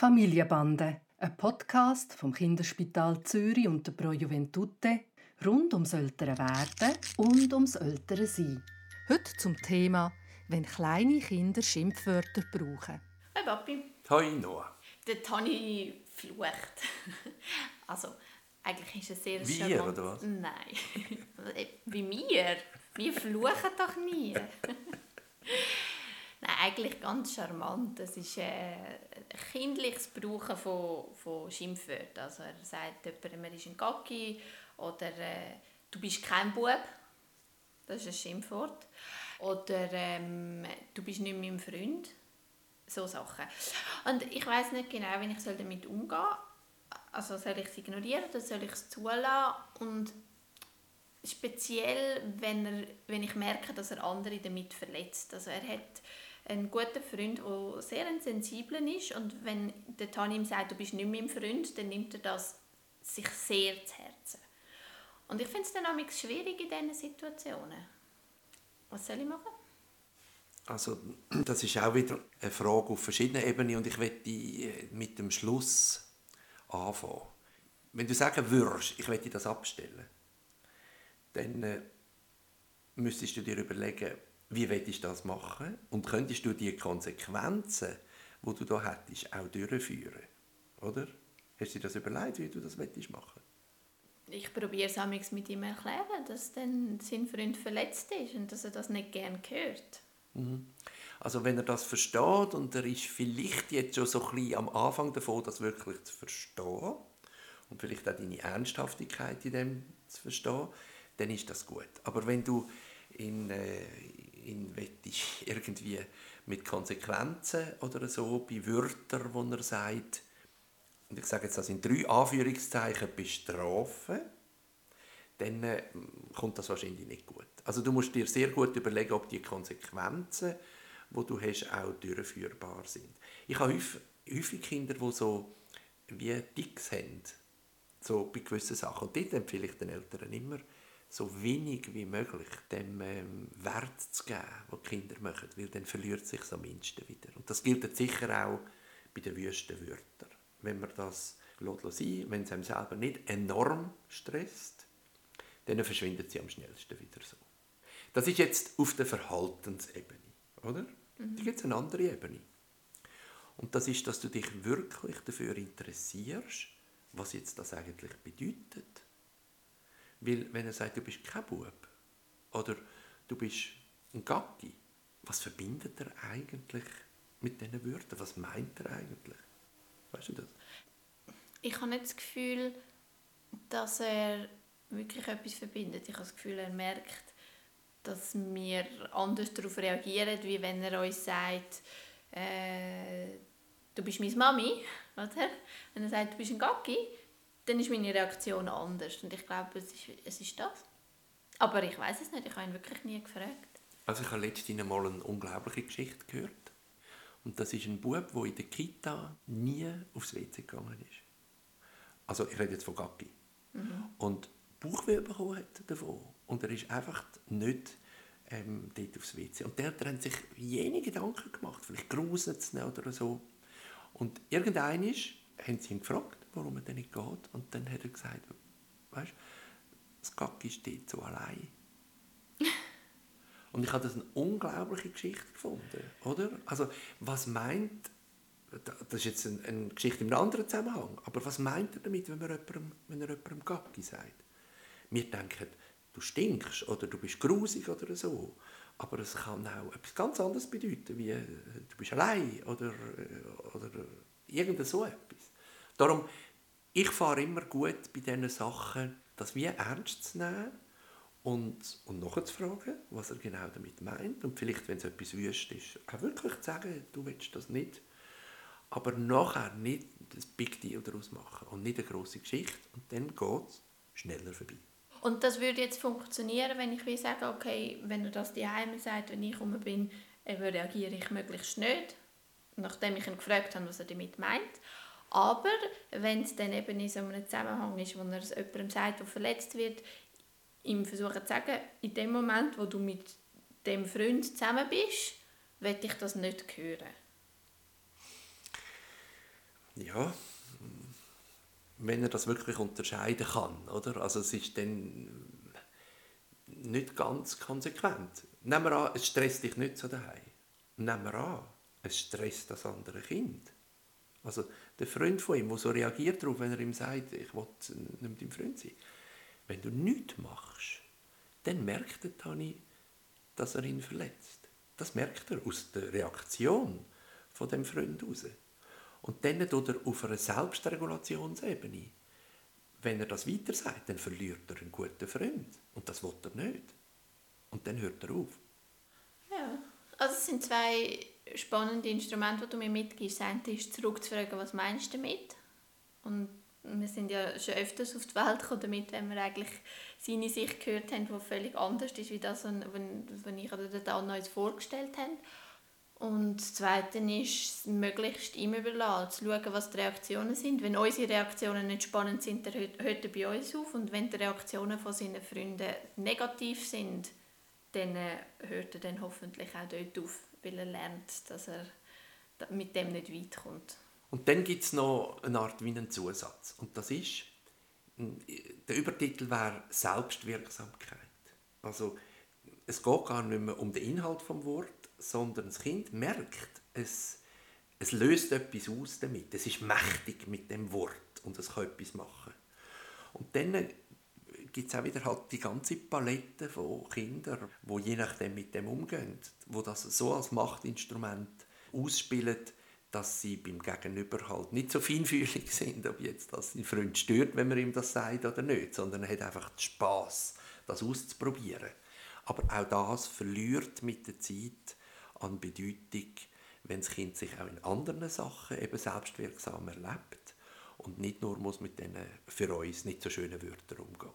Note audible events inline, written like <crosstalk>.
Familienbande, ein Podcast vom Kinderspital Zürich und der Pro Juventute rund ums ältere Werden und ums ältere Sein. Heute zum Thema, wenn kleine Kinder Schimpfwörter brauchen. Hi Papi. Hi Noah. Der Tani flucht. <laughs> also, eigentlich ist es sehr Wir, charmant. oder was? Nein. <laughs> Wie wir. Wir fluchen doch nie. <laughs> Eigentlich ganz charmant. Es ist äh, kindliches Brauchen von, von Schimpfwörtern. Also er sagt jemandem, er ist ein Gacki oder äh, du bist kein Bub. Das ist ein Schimpfwort. Oder ähm, du bist nicht mein Freund. So Sachen. Und ich weiß nicht genau, wie ich damit umgehen soll. Also soll ich es ignorieren oder soll ich es zulassen? Und speziell, wenn, er, wenn ich merke, dass er andere damit verletzt. Also er hat einen guten Freund, der sehr ein sensibler ist und wenn der Tani ihm sagt, du bist nicht mein Freund, dann nimmt er das sich sehr zu Herzen. Und ich finde es dann auch schwierig in diesen Situationen. Was soll ich machen? Also, das ist auch wieder eine Frage auf verschiedenen Ebenen und ich möchte mit dem Schluss anfangen. Wenn du sagen würdest, ich möchte das abstellen, dann äh, müsstest du dir überlegen, wie willst du das machen und könntest du die Konsequenzen, die du da hättest, auch durchführen, oder? Hast du dir das überlegt, wie du das machen machen Ich probiere es mit ihm erklären, dass dann sein Freund verletzt ist und dass er das nicht gern hört. Mhm. Also wenn er das versteht und er ist vielleicht jetzt schon so ein bisschen am Anfang davon, das wirklich zu verstehen und vielleicht auch deine Ernsthaftigkeit in dem zu verstehen, dann ist das gut. Aber wenn du in, äh, in irgendwie mit Konsequenzen oder so bei Wörtern, wo er sagt, und ich sage jetzt das in drei Anführungszeichen, bestrafen, dann äh, kommt das wahrscheinlich nicht gut. Also du musst dir sehr gut überlegen, ob die Konsequenzen, die du hast, auch durchführbar sind. Ich habe häufig, häufig Kinder, die so wie Ticks haben, so bei gewissen Sachen. Und dort empfehle ich den Eltern immer, so wenig wie möglich dem ähm, Wert zu geben, was die Kinder machen, weil dann verliert sich am mindesten wieder. Und das gilt sicher auch bei den wüsten Wörtern. Wenn man das sein wenn es einem selber nicht enorm stresst, dann verschwindet sie am schnellsten wieder so. Das ist jetzt auf der Verhaltensebene, oder? Mhm. Da gibt es eine andere Ebene. Und das ist, dass du dich wirklich dafür interessierst, was jetzt das eigentlich bedeutet. Weil wenn er sagt, du bist kein Bub oder du bist ein Gacki, was verbindet er eigentlich mit diesen Wörtern? Was meint er eigentlich? Weißt du das? Ich habe nicht das Gefühl, dass er wirklich etwas verbindet. Ich habe das Gefühl, er merkt, dass wir anders darauf reagieren, wie wenn er uns sagt, äh, du bist meine Mami, oder? Wenn er sagt, du bist ein Gacki, dann ist meine Reaktion anders. Und ich glaube, es ist, es ist das. Aber ich weiß es nicht, ich habe ihn wirklich nie gefragt. Also ich habe letztens mal eine unglaubliche Geschichte gehört. Und das ist ein Bub, der in der Kita nie aufs WC gegangen ist. Also ich rede jetzt von Gacki. Mhm. Und Bauchweh bekommen hat davon. Und er ist einfach nicht ähm, dort aufs WC. Und Eltern haben sich jene Gedanken gemacht, vielleicht gruselt es oder so. Und irgendein ist, haben sie ihn gefragt, warum er denn nicht geht. Und dann hat er gesagt, weißt das Gacki ist dort so allein. <laughs> Und ich habe das eine unglaubliche Geschichte gefunden, oder? Also, was meint, das ist jetzt eine, eine Geschichte in einem anderen Zusammenhang, aber was meint er damit, wenn, er jemandem, wenn er jemandem Gacki sagt? Wir denken, du stinkst oder du bist grusig oder so. Aber es kann auch etwas ganz anderes bedeuten, wie äh, du bist allein oder, äh, oder irgend so etwas. Darum, ich fahre immer gut bei diesen Sachen, das wie ernst zu nehmen und, und nachzufragen, was er genau damit meint. Und vielleicht, wenn es etwas wüst ist, auch wirklich zu sagen, du willst das nicht. Aber nachher nicht das Big Deal daraus machen und nicht eine grosse Geschichte. Und dann geht es schneller vorbei. Und das würde jetzt funktionieren, wenn ich wie sage, okay, wenn er das die Heime sagt, wenn ich rum bin, reagiere ich möglichst nicht, nachdem ich ihn gefragt habe, was er damit meint. Aber wenn es dann eben in so einem Zusammenhang ist, wo er es jemandem sagt, der verletzt wird, ihm versuchen zu sagen, in dem Moment, wo du mit dem Freund zusammen bist, will ich das nicht hören. Ja, wenn er das wirklich unterscheiden kann, oder? Also es ist dann nicht ganz konsequent. Nehmen wir an, es stresst dich nicht so daheim. Nehmen wir an, es stresst das andere Kind. Also der Freund von ihm, der so reagiert darauf, wenn er ihm sagt, ich will nicht mit deinem Freund sein. Wenn du nichts machst, dann merkt der Tani, dass er ihn verletzt. Das merkt er aus der Reaktion von dem Freund heraus. Und dann tut er auf einer Selbstregulationsebene, wenn er das weiter sagt, dann verliert er einen guten Freund. Und das will er nicht. Und dann hört er auf. Ja, also es sind zwei spannende Instrumente, die du mir mitgibst. Das eine ist zurückzufragen, was meinst du damit? Und wir sind ja schon öfters auf die Welt gekommen damit, wenn wir eigentlich seine Sicht gehört haben, die völlig anders ist, wie das, was ich oder der Dan uns vorgestellt haben. Und das Zweite ist, möglichst ihm überlassen, zu schauen, was die Reaktionen sind. Wenn unsere Reaktionen nicht spannend sind, dann hört er bei uns auf. Und wenn die Reaktionen von seinen Freunden negativ sind, dann äh, hört er dann hoffentlich auch dort auf, weil er lernt, dass er mit dem nicht weit kommt. Und dann gibt es noch eine Art wie einen Zusatz. Und das ist, der Übertitel wäre Selbstwirksamkeit. Also es geht gar nicht mehr um den Inhalt des Wortes, sondern das Kind merkt, es, es löst etwas aus damit. Es ist mächtig mit dem Wort und es kann etwas machen. Und dann gibt es auch wieder halt die ganze Palette von Kindern, wo je nachdem mit dem umgehen, wo das so als Machtinstrument ausspielen, dass sie beim Gegenüber halt nicht so feinfühlig <laughs> sind, ob jetzt das sein Freund stört, wenn man ihm das sagt oder nicht, sondern er hat einfach den Spass, das auszuprobieren. Aber auch das verliert mit der Zeit an Bedeutung, wenn das Kind sich auch in anderen Sachen eben selbstwirksam erlebt und nicht nur muss mit diesen für uns nicht so schönen Wörtern umgehen